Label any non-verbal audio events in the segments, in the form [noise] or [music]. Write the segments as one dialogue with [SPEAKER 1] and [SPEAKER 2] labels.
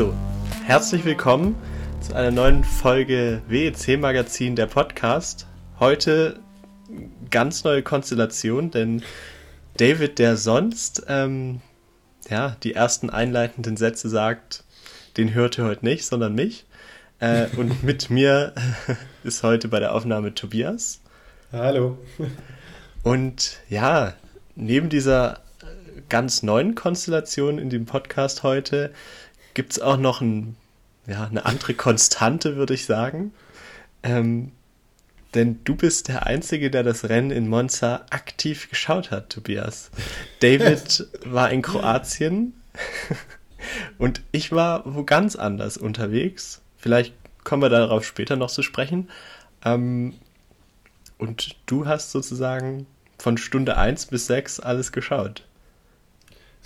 [SPEAKER 1] So, herzlich willkommen zu einer neuen Folge WEC Magazin, der Podcast. Heute ganz neue Konstellation, denn David, der sonst ähm, ja, die ersten einleitenden Sätze sagt, den hört ihr heute nicht, sondern mich. Äh, und [laughs] mit mir ist heute bei der Aufnahme Tobias.
[SPEAKER 2] Hallo.
[SPEAKER 1] Und ja, neben dieser ganz neuen Konstellation in dem Podcast heute gibt es auch noch ein, ja, eine andere Konstante, würde ich sagen. Ähm, denn du bist der Einzige, der das Rennen in Monza aktiv geschaut hat, Tobias. David [laughs] war in Kroatien [laughs] und ich war wo ganz anders unterwegs. Vielleicht kommen wir darauf später noch zu sprechen. Ähm, und du hast sozusagen von Stunde 1 bis 6 alles geschaut.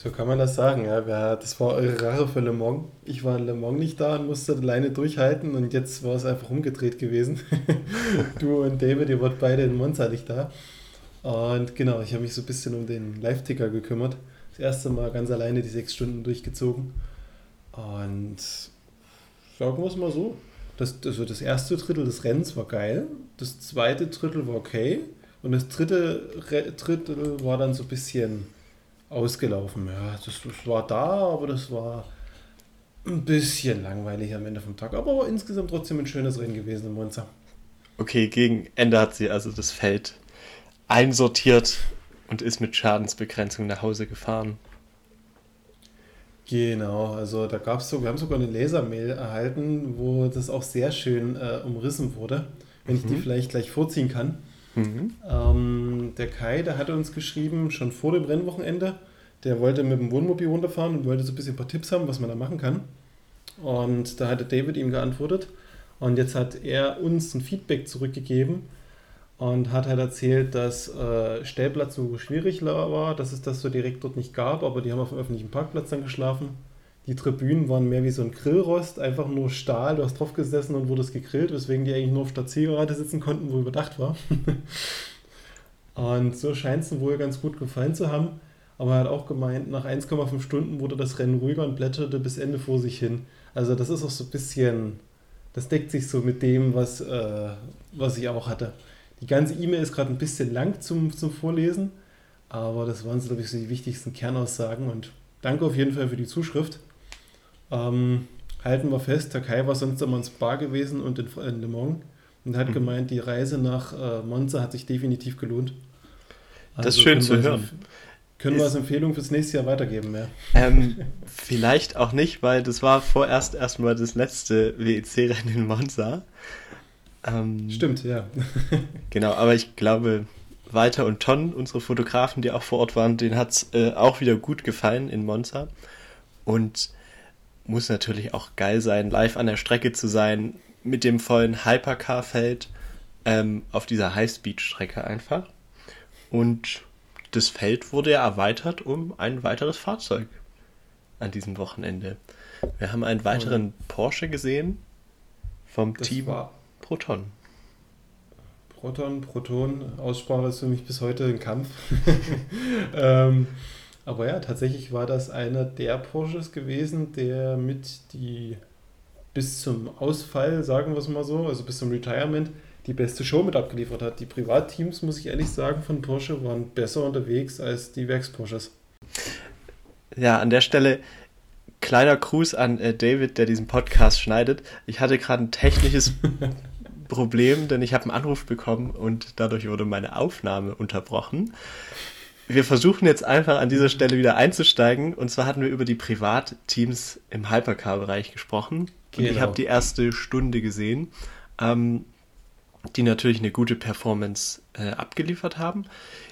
[SPEAKER 2] So kann man das sagen, ja. Das war eure Rache für Le Mans. Ich war in Le Mans nicht da und musste alleine durchhalten und jetzt war es einfach umgedreht gewesen. [laughs] du und David, ihr wart beide in Monza nicht da. Und genau, ich habe mich so ein bisschen um den Live-Ticker gekümmert. Das erste Mal ganz alleine die sechs Stunden durchgezogen. Und sagen wir es mal so. Das, also das erste Drittel des Rennens war geil. Das zweite Drittel war okay. Und das dritte Drittel war dann so ein bisschen ausgelaufen. Ja, das, das war da, aber das war ein bisschen langweilig am Ende vom Tag. Aber, insgesamt trotzdem ein schönes Rennen gewesen in Monza.
[SPEAKER 1] Okay, gegen Ende hat sie also das Feld einsortiert und ist mit Schadensbegrenzung nach Hause gefahren.
[SPEAKER 2] Genau, also da gab es so, wir haben sogar eine Lasermail erhalten, wo das auch sehr schön äh, umrissen wurde, wenn mhm. ich die mhm. vielleicht gleich vorziehen kann. Mhm. Ähm, der Kai, der hatte uns geschrieben, schon vor dem Rennwochenende, der wollte mit dem Wohnmobil runterfahren und wollte so ein bisschen ein paar Tipps haben, was man da machen kann. Und da hatte David ihm geantwortet. Und jetzt hat er uns ein Feedback zurückgegeben und hat halt erzählt, dass äh, Stellplatz so schwierig war, dass es das so direkt dort nicht gab, aber die haben auf dem öffentlichen Parkplatz dann geschlafen. Die Tribünen waren mehr wie so ein Grillrost, einfach nur Stahl, du hast drauf gesessen und wurdest gegrillt, weswegen die eigentlich nur auf der Zielgerade sitzen konnten, wo überdacht war. [laughs] und so scheint es wohl ganz gut gefallen zu haben. Aber er hat auch gemeint, nach 1,5 Stunden wurde das Rennen ruhiger und blätterte bis Ende vor sich hin. Also das ist auch so ein bisschen, das deckt sich so mit dem, was, äh, was ich auch hatte. Die ganze E-Mail ist gerade ein bisschen lang zum, zum Vorlesen, aber das waren glaube ich, so die wichtigsten Kernaussagen und danke auf jeden Fall für die Zuschrift. Ähm, halten wir fest, der Kai war sonst immer ins Bar gewesen und in, in Le Mans und hat mhm. gemeint, die Reise nach äh, Monza hat sich definitiv gelohnt.
[SPEAKER 1] Also das ist schön zu hören.
[SPEAKER 2] Können wir als Empfehlung fürs nächste Jahr weitergeben, ja?
[SPEAKER 1] Ähm, [laughs] vielleicht auch nicht, weil das war vorerst erstmal das letzte WEC-Rennen in Monza.
[SPEAKER 2] Ähm, Stimmt, ja. [laughs]
[SPEAKER 1] genau, aber ich glaube, Walter und Ton, unsere Fotografen, die auch vor Ort waren, denen hat es äh, auch wieder gut gefallen in Monza. Und muss natürlich auch geil sein, live an der Strecke zu sein, mit dem vollen Hypercar-Feld ähm, auf dieser Highspeed-Strecke einfach. Und das Feld wurde ja erweitert um ein weiteres Fahrzeug an diesem Wochenende. Wir haben einen weiteren Porsche gesehen vom das Team Proton.
[SPEAKER 2] Proton, Proton, Aussprache ist für mich bis heute ein Kampf. [laughs] ähm, aber ja, tatsächlich war das einer der Porsches gewesen, der mit die bis zum Ausfall, sagen wir es mal so, also bis zum Retirement, die beste Show mit abgeliefert hat. Die Privatteams, muss ich ehrlich sagen, von Porsche waren besser unterwegs als die Werks-Porsches.
[SPEAKER 1] Ja, an der Stelle kleiner Gruß an äh, David, der diesen Podcast schneidet. Ich hatte gerade ein technisches [laughs] Problem, denn ich habe einen Anruf bekommen und dadurch wurde meine Aufnahme unterbrochen wir versuchen jetzt einfach an dieser Stelle wieder einzusteigen. Und zwar hatten wir über die Privatteams im Hypercar-Bereich gesprochen. Genau. Und ich habe die erste Stunde gesehen, ähm, die natürlich eine gute Performance äh, abgeliefert haben.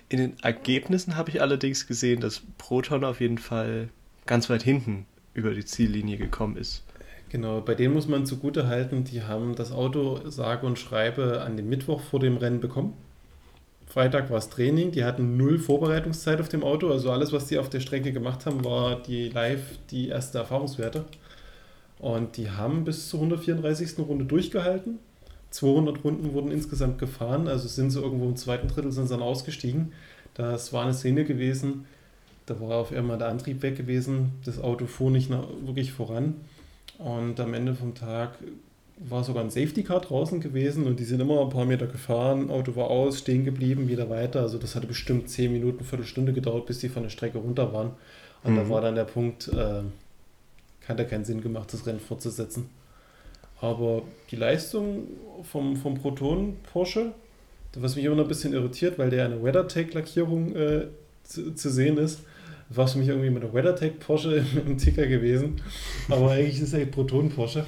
[SPEAKER 1] In den Ergebnissen habe ich allerdings gesehen, dass Proton auf jeden Fall ganz weit hinten über die Ziellinie gekommen ist.
[SPEAKER 2] Genau, bei denen muss man zugute halten, die haben das Auto sage und schreibe an dem Mittwoch vor dem Rennen bekommen. Freitag war es Training, die hatten null Vorbereitungszeit auf dem Auto, also alles, was die auf der Strecke gemacht haben, war die live die erste Erfahrungswerte. Und die haben bis zur 134. Runde durchgehalten. 200 Runden wurden insgesamt gefahren, also sind sie irgendwo im zweiten Drittel sind sie dann ausgestiegen. Das war eine Szene gewesen, da war auf einmal der Antrieb weg gewesen, das Auto fuhr nicht wirklich voran. Und am Ende vom Tag war sogar ein Safety Car draußen gewesen und die sind immer ein paar Meter gefahren, Auto war aus, stehen geblieben, wieder weiter. Also das hatte bestimmt 10 Minuten, Viertelstunde gedauert, bis die von der Strecke runter waren. Und mhm. da war dann der Punkt, äh, hat ja keinen Sinn gemacht, das Rennen fortzusetzen. Aber die Leistung vom, vom Proton Porsche, was mich immer noch ein bisschen irritiert, weil der eine WeatherTech-Lackierung äh, zu, zu, sehen ist, war es für mich irgendwie mit der WeatherTech Porsche [laughs] im Ticker gewesen. Aber eigentlich ist er Proton Porsche.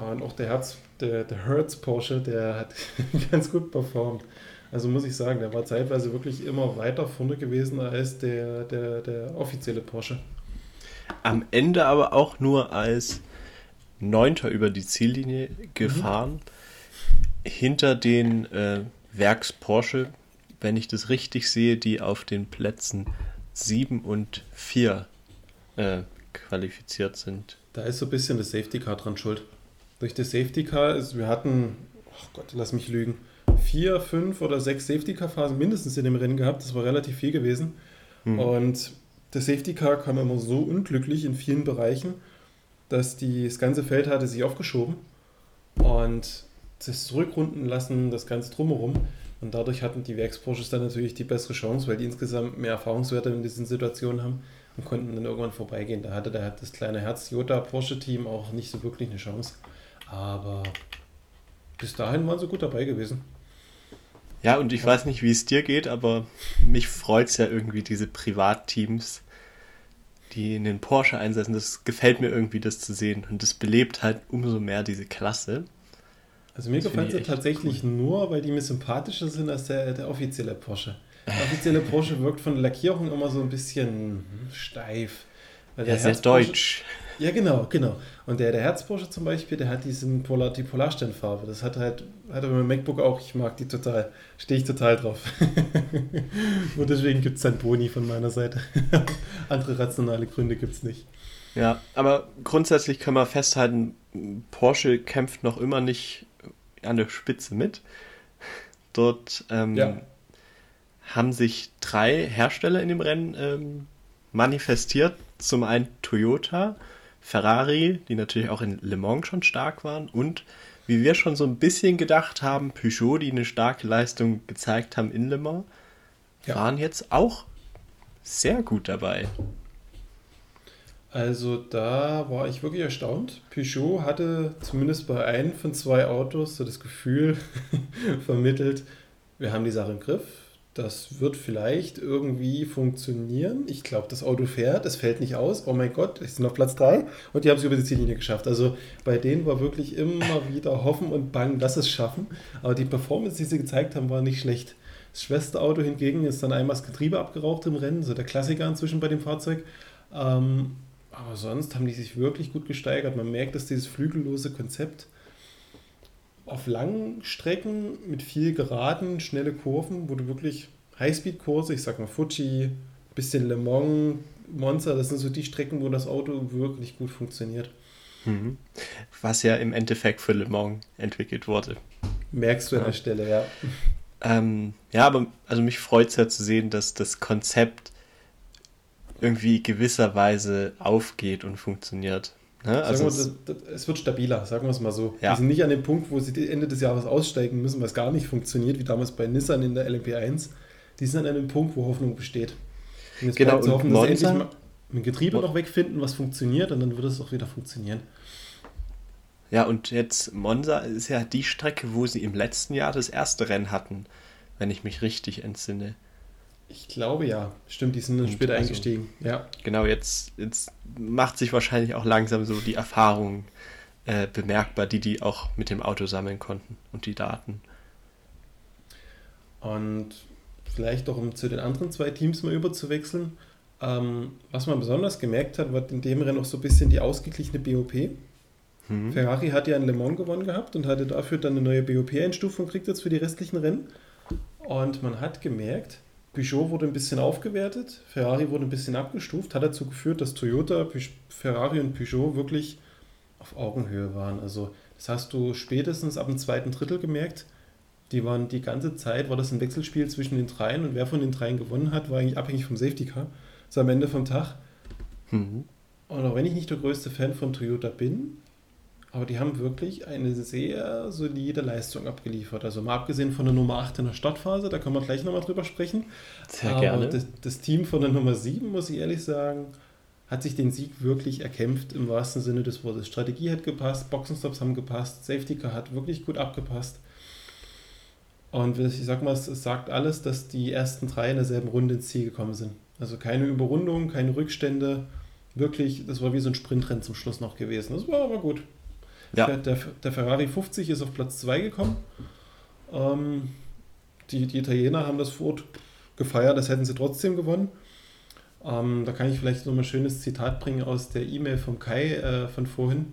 [SPEAKER 2] Und auch der Herz, der, der Hertz Porsche, der hat [laughs] ganz gut performt. Also muss ich sagen, der war zeitweise wirklich immer weiter vorne gewesen als der, der, der offizielle Porsche.
[SPEAKER 1] Am Ende aber auch nur als Neunter über die Ziellinie gefahren. Mhm. Hinter den äh, Werks Porsche, wenn ich das richtig sehe, die auf den Plätzen 7 und 4 äh, qualifiziert sind.
[SPEAKER 2] Da ist so ein bisschen das Safety Car dran schuld. Durch das Safety Car ist, wir hatten, oh Gott, lass mich lügen, vier, fünf oder sechs Safety Car Phasen mindestens in dem Rennen gehabt. Das war relativ viel gewesen. Mhm. Und das Safety Car kam immer so unglücklich in vielen Bereichen, dass die, das ganze Feld hatte sich aufgeschoben und das Zurückrunden lassen, das Ganze drumherum. Und dadurch hatten die Werks-Porsches dann natürlich die bessere Chance, weil die insgesamt mehr Erfahrungswerte in diesen Situationen haben und konnten dann irgendwann vorbeigehen. Da hatte der, das kleine Herz-Jota-Porsche-Team auch nicht so wirklich eine Chance. Aber bis dahin waren sie gut dabei gewesen.
[SPEAKER 1] Ja, und ich weiß nicht, wie es dir geht, aber mich freut es ja irgendwie, diese Privatteams, die in den Porsche einsetzen. Das gefällt mir irgendwie, das zu sehen. Und das belebt halt umso mehr diese Klasse.
[SPEAKER 2] Also mir gefällt sie tatsächlich cool. nur, weil die mir sympathischer sind als der, der offizielle Porsche. Der offizielle Porsche wirkt von der Lackierung immer so ein bisschen steif.
[SPEAKER 1] Weil ja, sehr deutsch.
[SPEAKER 2] Ja, genau, genau. Und der, der Herz-Porsche zum Beispiel, der hat diesen Polar, die Polarsternfarbe. Das hat halt, hat er mit MacBook auch. Ich mag die total. Stehe ich total drauf. [laughs] Und deswegen gibt es dann Boni von meiner Seite. [laughs] Andere rationale Gründe gibt es nicht.
[SPEAKER 1] Ja, aber grundsätzlich können wir festhalten, Porsche kämpft noch immer nicht an der Spitze mit. Dort ähm, ja. haben sich drei Hersteller in dem Rennen ähm, manifestiert. Zum einen Toyota, Ferrari, die natürlich auch in Le Mans schon stark waren und wie wir schon so ein bisschen gedacht haben, Peugeot, die eine starke Leistung gezeigt haben in Le Mans, ja. waren jetzt auch sehr gut dabei.
[SPEAKER 2] Also da war ich wirklich erstaunt. Peugeot hatte zumindest bei einem von zwei Autos so das Gefühl [laughs] vermittelt, wir haben die Sache im Griff, das wird vielleicht irgendwie funktionieren. Ich glaube, das Auto fährt, es fällt nicht aus. Oh mein Gott, ich sind auf Platz 3 und die haben es über die Ziellinie geschafft. Also bei denen war wirklich immer wieder Hoffen und Bangen, dass es schaffen. Aber die Performance, die sie gezeigt haben, war nicht schlecht. Das Schwesterauto hingegen ist dann einmal das Getriebe abgeraucht im Rennen, so der Klassiker inzwischen bei dem Fahrzeug. Ähm, aber sonst haben die sich wirklich gut gesteigert. Man merkt, dass dieses flügellose Konzept auf langen Strecken mit viel Geraden, schnelle Kurven, wo du wirklich Highspeed-Kurse, ich sag mal Fuji, bisschen Le Mans, Monza, das sind so die Strecken, wo das Auto wirklich gut funktioniert.
[SPEAKER 1] Mhm. Was ja im Endeffekt für Le Mans entwickelt wurde.
[SPEAKER 2] Merkst du an ja. der Stelle, ja.
[SPEAKER 1] Ähm, ja, aber also mich freut es ja zu sehen, dass das Konzept irgendwie gewisserweise aufgeht und funktioniert.
[SPEAKER 2] Ne? Also wir, das, das, es wird stabiler, sagen wir es mal so. Ja. Die sind nicht an dem Punkt, wo sie Ende des Jahres aussteigen müssen, was gar nicht funktioniert, wie damals bei Nissan in der LMP1. Die sind an einem Punkt, wo Hoffnung besteht. Und jetzt genau, bleibt zu hoffen, dass sie endlich mal ein Getriebe noch wegfinden, was funktioniert, und dann wird es auch wieder funktionieren.
[SPEAKER 1] Ja, und jetzt Monza ist ja die Strecke, wo sie im letzten Jahr das erste Rennen hatten, wenn ich mich richtig entsinne.
[SPEAKER 2] Ich glaube ja. Stimmt, die sind dann später also, eingestiegen. Ja.
[SPEAKER 1] Genau, jetzt, jetzt macht sich wahrscheinlich auch langsam so die Erfahrung äh, bemerkbar, die die auch mit dem Auto sammeln konnten und die Daten.
[SPEAKER 2] Und vielleicht auch, um zu den anderen zwei Teams mal überzuwechseln, ähm, was man besonders gemerkt hat, war in dem Rennen auch so ein bisschen die ausgeglichene BOP. Mhm. Ferrari hat ja in Le Mans gewonnen gehabt und hatte dafür dann eine neue BOP-Einstufung gekriegt jetzt für die restlichen Rennen. Und man hat gemerkt, Peugeot wurde ein bisschen aufgewertet, Ferrari wurde ein bisschen abgestuft, hat dazu geführt, dass Toyota, Ferrari und Peugeot wirklich auf Augenhöhe waren. Also das hast du spätestens ab dem zweiten Drittel gemerkt. Die waren die ganze Zeit, war das ein Wechselspiel zwischen den dreien und wer von den dreien gewonnen hat, war eigentlich abhängig vom Safety Car. So am Ende vom Tag. Mhm. Und auch wenn ich nicht der größte Fan von Toyota bin, aber die haben wirklich eine sehr solide Leistung abgeliefert. Also mal abgesehen von der Nummer 8 in der Startphase, da können wir gleich nochmal drüber sprechen. Sehr aber gerne. Das, das, Team von der Nummer 7, muss ich ehrlich sagen, hat sich den Sieg wirklich erkämpft im wahrsten Sinne des Wortes. Strategie hat gepasst, Boxenstops haben gepasst, Safety Car hat wirklich gut abgepasst. Und ich sag mal, es sagt alles, dass die ersten drei in derselben Runde ins Ziel gekommen sind. Also keine Überrundung, keine Rückstände. Wirklich, das war wie so ein Sprintrennen zum Schluss noch gewesen. Das war aber gut. Ja. Der, der, Ferrari 50 ist auf Platz 2 gekommen. Ähm, die, die Italiener haben das Ford gefeiert, das hätten sie trotzdem gewonnen. Ähm, da kann ich vielleicht noch mal ein schönes Zitat bringen aus der E-Mail vom Kai äh, von vorhin.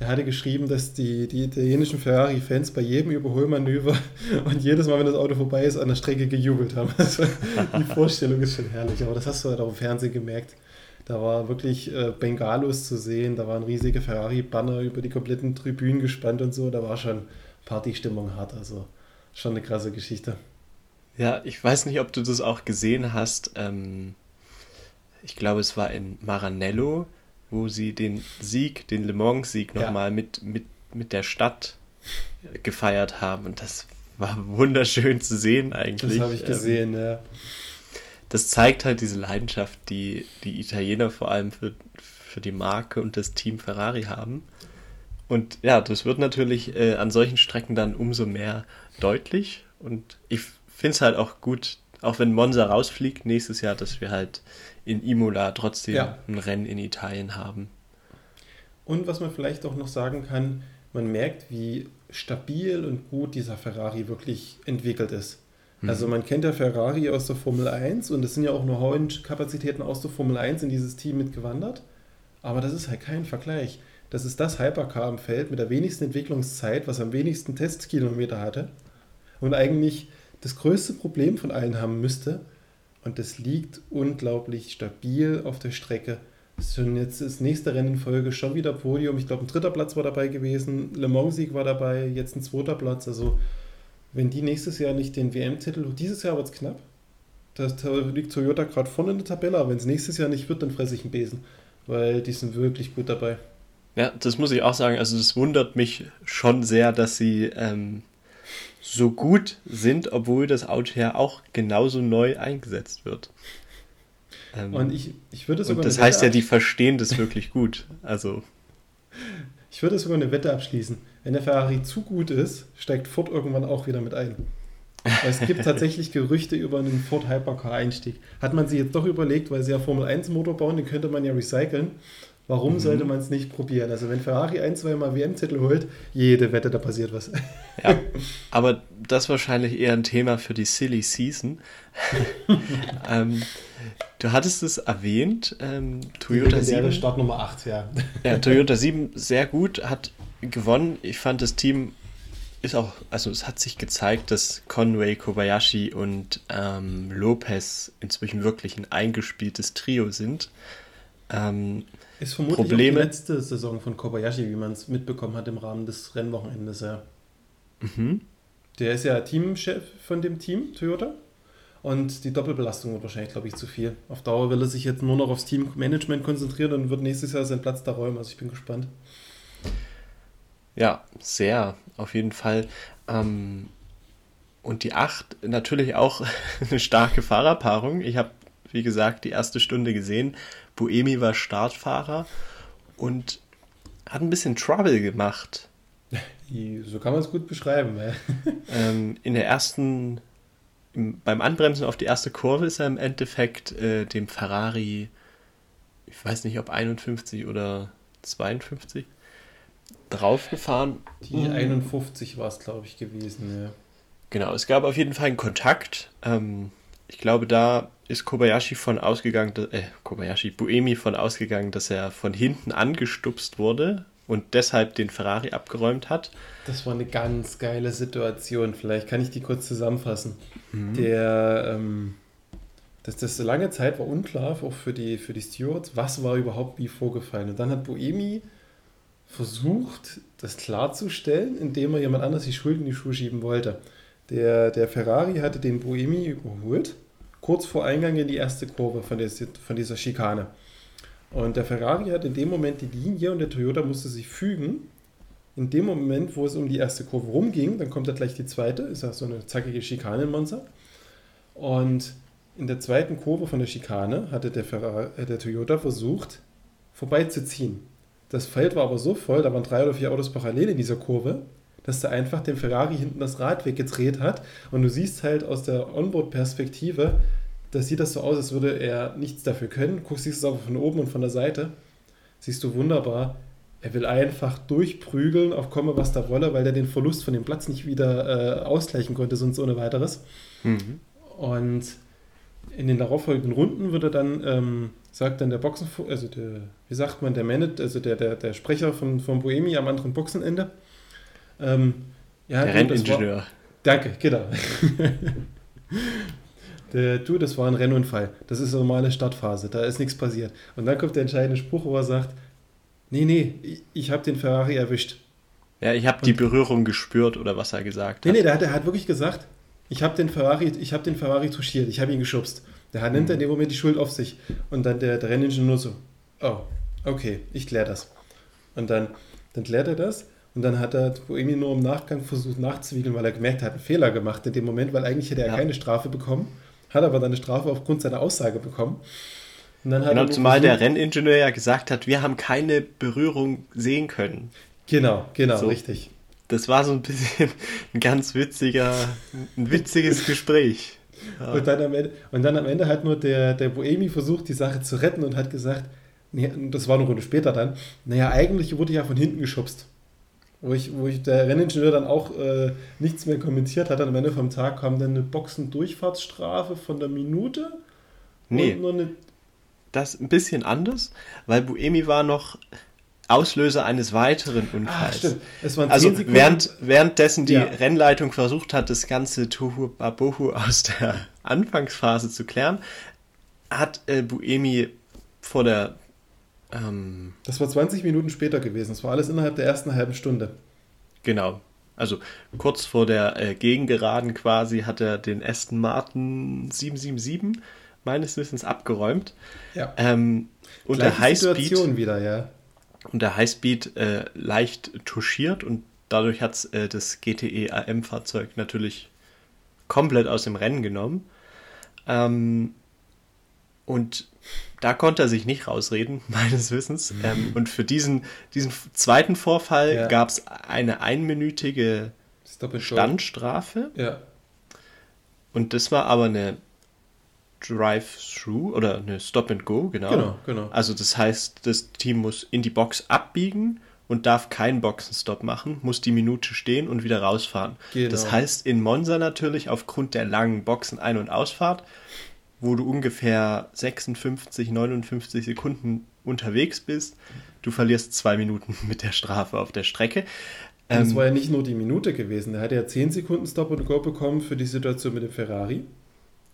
[SPEAKER 2] Der hatte geschrieben, dass die, die italienischen Ferrari-Fans bei jedem Überholmanöver [laughs] und jedes Mal, wenn das Auto vorbei ist, an der Strecke gejubelt haben. [laughs] Also, die Vorstellung ist schon herrlich, aber das hast du halt auch im Fernsehen gemerkt. Da war wirklich äh, Bengalos zu sehen, da waren riesige Ferrari-Banner über die kompletten Tribünen gespannt und so. Da war schon Partystimmung hart, also schon eine krasse Geschichte.
[SPEAKER 1] Ja, ich weiß nicht, ob du das auch gesehen hast. Ähm, ich glaube, es war in Maranello, wo sie den Sieg, den Le Mans-Sieg nochmal ja. mit, mit, mit der Stadt gefeiert haben. Und das war wunderschön zu sehen eigentlich. Das habe ich gesehen, ähm, ja. Das zeigt halt diese Leidenschaft, die die Italiener vor allem für, für die Marke und das Team Ferrari haben. Und ja, das wird natürlich äh, an solchen Strecken dann umso mehr deutlich. Und ich finde es halt auch gut, auch wenn Monza rausfliegt nächstes Jahr, dass wir halt in Imola trotzdem ja. ein Rennen in Italien haben.
[SPEAKER 2] Und was man vielleicht auch noch sagen kann, man merkt, wie stabil und gut dieser Ferrari wirklich entwickelt ist. Mhm. Also man kennt ja Ferrari aus der Formel 1 und es sind ja auch nur Kapazitäten aus der Formel 1 in dieses Team mitgewandert. Aber das ist halt kein Vergleich. Das ist das Hypercar im Feld mit der wenigsten Entwicklungszeit, was am wenigsten Testkilometer hatte und eigentlich das größte Problem von allen haben müsste, und das liegt unglaublich stabil auf der Strecke. Schon jetzt das nächste Rennen in Folge schon wieder Podium. Ich glaube, ein dritter Platz war dabei gewesen, Le Mans-Sieg war dabei, jetzt ein zweiter Platz. Also, wenn die nächstes Jahr nicht den WM-Titel, dieses Jahr wird es knapp. Da liegt Toyota gerade vorne in der Tabelle, aber wenn es nächstes Jahr nicht wird, dann fresse ich einen Besen, weil die sind wirklich gut dabei.
[SPEAKER 1] Ja, das muss ich auch sagen. Also, das wundert mich schon sehr, dass sie ähm, so gut sind, obwohl das Auto ja auch genauso neu eingesetzt wird. Ähm, und ich, ich würde sogar. Und das heißt ja, die verstehen das wirklich gut. Also. [laughs]
[SPEAKER 2] Ich würde sogar eine Wette abschließen. Wenn der Ferrari zu gut ist, steigt Ford irgendwann auch wieder mit ein. es gibt [laughs] tatsächlich Gerüchte über einen Ford Hypercar-Einstieg. Hat man sich jetzt doch überlegt, weil sie ja Formel 1 Motor bauen, den könnte man ja recyceln. Warum mhm. sollte man es nicht probieren? Also wenn Ferrari ein, zwei Mal WM-Titel holt, jede Wette, da passiert was.
[SPEAKER 1] Ja, [laughs] aber das ist wahrscheinlich eher ein Thema für die Silly Season. [laughs] ähm, du hattest es erwähnt, ähm, Toyota 7. Start Nummer 8, ja. [laughs] ja, Toyota 7 sehr gut, hat gewonnen. Ich fand das Team ist auch, also es hat sich gezeigt, dass Conway, Kobayashi und ähm, Lopez inzwischen wirklich ein eingespieltes Trio sind. Ähm,
[SPEAKER 2] ist vermutlich Probleme. die letzte Saison von Kobayashi, wie man es mitbekommen hat im Rahmen des Rennwochenendes, ja. Mhm. Der ist ja Teamchef von dem Team, Toyota. Und die Doppelbelastung wird wahrscheinlich, glaube ich, zu viel. Auf Dauer will er sich jetzt nur noch aufs Teammanagement konzentrieren und wird nächstes Jahr seinen Platz da räumen. Also ich bin gespannt.
[SPEAKER 1] Ja, sehr, auf jeden Fall. Ähm, und die 8 natürlich auch [laughs] eine starke Fahrerpaarung. Ich habe, wie gesagt, die erste Stunde gesehen. Buemi war Startfahrer und hat ein bisschen Trouble gemacht. [laughs]
[SPEAKER 2] So kann man es gut beschreiben.
[SPEAKER 1] ähm, in der ersten, beim Anbremsen auf die erste Kurve ist er im Endeffekt äh, dem Ferrari, ich weiß nicht ob 51 oder 52, draufgefahren.
[SPEAKER 2] Die 51 war es, glaube ich, gewesen, ja.
[SPEAKER 1] Genau, es gab auf jeden Fall einen Kontakt. Ähm, ich glaube, da ist Kobayashi von ausgegangen, äh, Kobayashi, Buemi von ausgegangen, dass er von hinten angestupst wurde und deshalb den Ferrari abgeräumt hat.
[SPEAKER 2] Das war eine ganz geile Situation. Vielleicht kann ich die kurz zusammenfassen. Mhm. Der, ähm, das, das lange Zeit war unklar, auch für die, für die Stewards, was war überhaupt wie vorgefallen. Und dann hat Buemi versucht, das klarzustellen, indem er jemand anders die Schuld in die Schuhe schieben wollte. Der, der Ferrari hatte den Buemi überholt, kurz vor Eingang in die erste Kurve von, der, von dieser Schikane. Und der Ferrari hat in dem Moment die Linie und der Toyota musste sich fügen. In dem Moment, wo es um die erste Kurve rumging, dann kommt da gleich die zweite, ist ja so eine zackige Schikane in Monza. Und in der zweiten Kurve von der Schikane hatte der, Ferrari, äh, der Toyota versucht, vorbeizuziehen. Das Feld war aber so voll, da waren drei oder vier Autos parallel in dieser Kurve, dass er einfach dem Ferrari hinten das Rad weggedreht hat. Und du siehst halt aus der Onboard-Perspektive, da sieht das so aus, als würde er nichts dafür können. Guckst, siehst es aber von oben und von der Seite. Siehst du wunderbar, er will einfach durchprügeln, auf komme was da wolle, weil er den Verlust von dem Platz nicht wieder äh, ausgleichen konnte, sonst ohne weiteres. Mhm. Und in den darauffolgenden Runden würde dann, ähm, sagt dann der Boxen, also der, wie sagt man, der Manager, also der, der, der Sprecher von, von Boemi am anderen Boxenende. Ähm, ja, der Renningenieur. Danke, genau. [laughs] der, du, das war ein Rennunfall. Das ist eine normale Startphase, da ist nichts passiert. Und dann kommt der entscheidende Spruch, wo er sagt, nee, nee, ich, ich habe den Ferrari erwischt.
[SPEAKER 1] Ja, ich habe die Berührung gespürt oder was er gesagt
[SPEAKER 2] hat. Nee, nee, der hat, der hat wirklich gesagt, ich habe den Ferrari, ich habe den Ferrari touchiert, ich habe ihn geschubst. Der nimmt mhm. in dem Moment die Schuld auf sich. Und dann der, der Renningenieur nur so, oh, okay, ich kläre das. Und dann, dann klärt er das und dann hat er Boemi nur im Nachgang versucht nachzuwiegeln, weil er gemerkt hat, einen Fehler gemacht in dem Moment, weil eigentlich hätte er ja. keine Strafe bekommen, hat aber dann eine Strafe aufgrund seiner Aussage bekommen.
[SPEAKER 1] genau, zumal der Renningenieur ja gesagt hat, wir haben keine Berührung sehen können.
[SPEAKER 2] Genau, genau, so. richtig
[SPEAKER 1] das war so ein bisschen [laughs] ein ganz witziger, ein witziges Gespräch.
[SPEAKER 2] Ja. Und, dann am Ende, und dann am Ende hat nur der, der Boemi versucht, die Sache zu retten und hat gesagt, nee, das war eine Runde später dann, naja, eigentlich wurde ich ja von hinten geschubst. Wo ich, wo ich der Renningenieur dann auch äh, nichts mehr kommentiert hat, am Ende vom Tag kam dann eine Boxendurchfahrtsstrafe von der Minute.
[SPEAKER 1] Nee. Eine das ist ein bisschen anders, weil Buemi war noch Auslöser eines weiteren Unfalls. Ah, es waren also während, währenddessen die ja. Rennleitung versucht hat, das ganze Tohu Babohu aus der [laughs] Anfangsphase zu klären, hat äh, Buemi vor der ähm,
[SPEAKER 2] Das war 20 Minuten später gewesen. Das war alles innerhalb der ersten halben Stunde.
[SPEAKER 1] Genau. Also kurz vor der äh, Gegengeraden quasi hat er den Aston Martin 777 meines Wissens abgeräumt. Ja. Ähm, und der Highspeed wieder, ja und der Highspeed äh, leicht touchiert und dadurch hat es äh, das GTE AM-Fahrzeug natürlich komplett aus dem Rennen genommen. Ähm, und da konnte er sich nicht rausreden, [laughs] meines Wissens. Mhm. Ähm, und für diesen, diesen zweiten Vorfall ja. gab es eine einminütige Standstrafe. Ja. Und das war aber eine Drive-Through oder eine Stop and Go, genau. Genau, genau. Also das heißt, das Team muss in die Box abbiegen und darf keinen Boxenstopp machen, muss die Minute stehen und wieder rausfahren. Genau. Das heißt, in Monza natürlich aufgrund der langen Boxen Ein- und Ausfahrt, wo du ungefähr 56, 59 Sekunden unterwegs bist, du verlierst zwei Minuten [laughs] mit der Strafe auf der Strecke.
[SPEAKER 2] Und ähm, war ja nicht nur die Minute gewesen, er hat ja 10 Sekunden Stop and Go bekommen für die Situation mit dem Ferrari.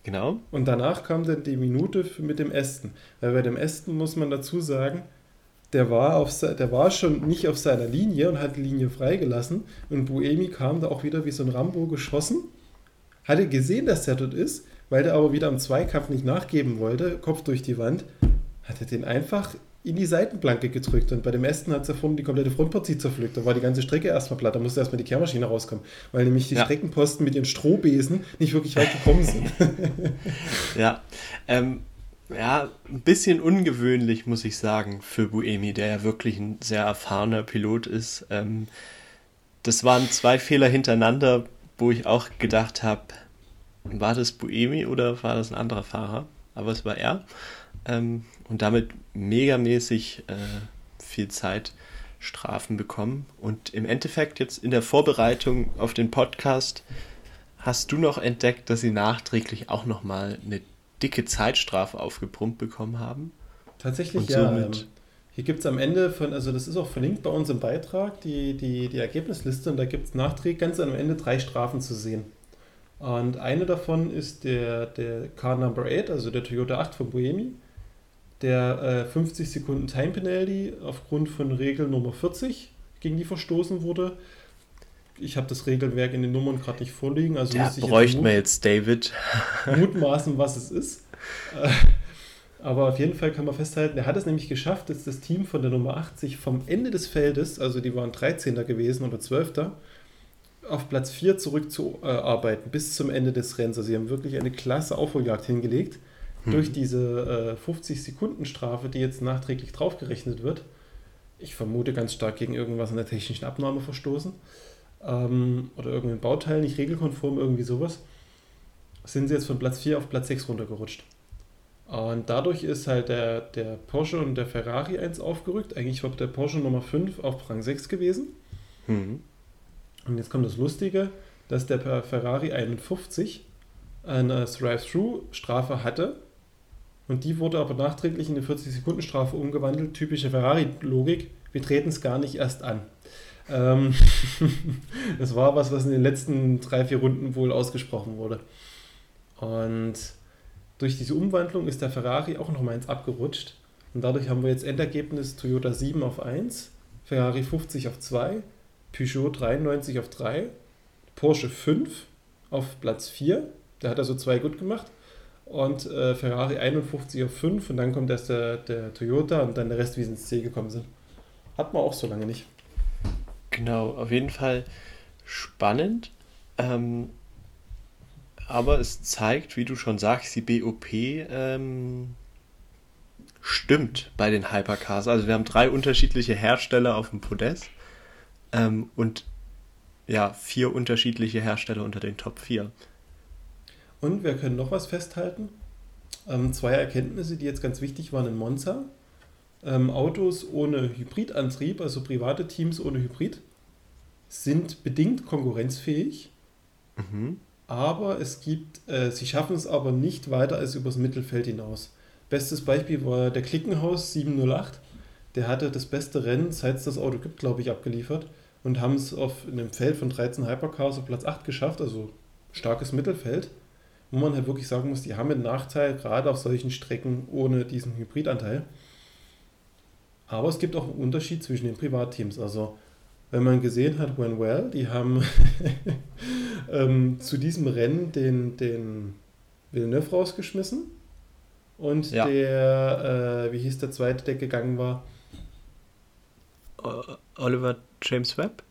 [SPEAKER 2] Genau. Und danach kam dann die Minute mit dem Ästen. Weil bei dem Ästen muss man dazu sagen, der war, auf, der war schon nicht auf seiner Linie und hat die Linie freigelassen. Und Buemi kam da auch wieder wie so ein Rambo geschossen. Hatte gesehen, dass der dort ist, weil der aber wieder am Zweikampf nicht nachgeben wollte, Kopf durch die Wand, hat er den einfach in die Seitenplanke gedrückt und bei dem ersten hat es ja vorne die komplette Frontpartie zerpflückt. Da war die ganze Strecke erstmal platt, da musste erstmal die Kehrmaschine rauskommen, weil nämlich die ja. Streckenposten mit ihren Strohbesen nicht wirklich weit gekommen sind. [laughs]
[SPEAKER 1] ja, ähm, ja, ein bisschen ungewöhnlich, muss ich sagen, für Buemi, der ja wirklich ein sehr erfahrener Pilot ist. Ähm, das waren zwei Fehler hintereinander, wo ich auch gedacht habe, war das Buemi oder war das ein anderer Fahrer? Aber es war er. Ähm, und damit megamäßig äh, viel Zeit Strafen bekommen. Und im Endeffekt jetzt in der Vorbereitung auf den Podcast hast du noch entdeckt, dass sie nachträglich auch nochmal eine dicke Zeitstrafe aufgebrummt bekommen haben. Tatsächlich, und
[SPEAKER 2] ja. Ähm, hier gibt es am Ende von, also das ist auch verlinkt bei uns im Beitrag, die, die, die Ergebnisliste und da gibt es nachträglich ganz am Ende drei Strafen zu sehen. Und eine davon ist der, der Car Number 8, also der Toyota 8 von Boemi der äh, 50 Sekunden Time Penalty aufgrund von Regel Nummer 40, gegen die verstoßen wurde. Ich habe das Regelwerk in den Nummern gerade nicht vorliegen. Also
[SPEAKER 1] ja, bräuchten wir jetzt David.
[SPEAKER 2] mutmaßen, was es ist. Äh, Aber auf jeden Fall kann man festhalten, er hat es nämlich geschafft, dass das Team von der Nummer 80 vom Ende des Feldes, also die waren 13. gewesen oder 12., auf Platz 4 zurückzuarbeiten bis zum Ende des Rennens. Also sie haben wirklich eine klasse Aufholjagd hingelegt hm. durch diese äh, 50-Sekunden-Strafe, die jetzt nachträglich draufgerechnet wird. Ich vermute ganz stark gegen irgendwas an der technischen Abnahme verstoßen ähm, oder irgendein Bauteil nicht regelkonform, irgendwie sowas, sind sie jetzt von Platz 4 auf Platz 6 runtergerutscht. Und dadurch ist halt der, der Porsche und der Ferrari 1 aufgerückt. Eigentlich war der Porsche Nummer 5 auf Rang 6 gewesen. Mhm. Und jetzt kommt das Lustige, dass der Ferrari 51 eine Drive-Thru-Strafe hatte. Und die wurde aber nachträglich in eine 40-Sekunden-Strafe umgewandelt. Typische Ferrari-Logik. Wir treten es gar nicht erst an. Ähm [laughs] das war was, was in den letzten drei, vier Runden wohl ausgesprochen wurde. Und durch diese Umwandlung ist der Ferrari auch noch eins abgerutscht. Und dadurch haben wir jetzt Endergebnis Toyota 7 auf 1, Ferrari 50 auf 2, Peugeot 93 auf 3, Porsche 5 auf Platz 4. Der hat also zwei gut gemacht. Und äh, Ferrari 51 auf 5 und dann kommt erst der, der Toyota und dann der Rest, wie sie ins Ziel gekommen sind. Hat man auch so lange nicht.
[SPEAKER 1] Genau, auf jeden Fall spannend. Ähm, aber es zeigt, wie du schon sagst, die BOP ähm, stimmt bei den Hypercars. Also wir haben drei unterschiedliche Hersteller auf dem Podest ähm, und ja, vier unterschiedliche Hersteller unter den Top 4.
[SPEAKER 2] Und wir können noch was festhalten. Ähm, zwei Erkenntnisse, die jetzt ganz wichtig waren in Monza. Ähm, Autos ohne Hybridantrieb, also private Teams ohne Hybrid, sind bedingt konkurrenzfähig. Mhm aber es gibt, äh, sie schaffen es aber nicht weiter als übers Mittelfeld hinaus. Bestes Beispiel war der Klickenhaus 708. Der hatte das beste Rennen, seit es das Auto gibt, glaube ich, abgeliefert und haben es auf einem Feld von 13 Hypercars auf Platz 8 geschafft, also starkes Mittelfeld, wo man halt wirklich sagen muss, die haben einen Nachteil, gerade auf solchen Strecken ohne diesen Hybridanteil. Aber es gibt auch einen Unterschied zwischen den Privatteams. Also wenn man gesehen hat, When Well, die haben [laughs] ähm, zu diesem Rennen den, den Villeneuve rausgeschmissen und ja. der, äh, wie hieß der zweite, der gegangen war?
[SPEAKER 1] Oliver James Webb?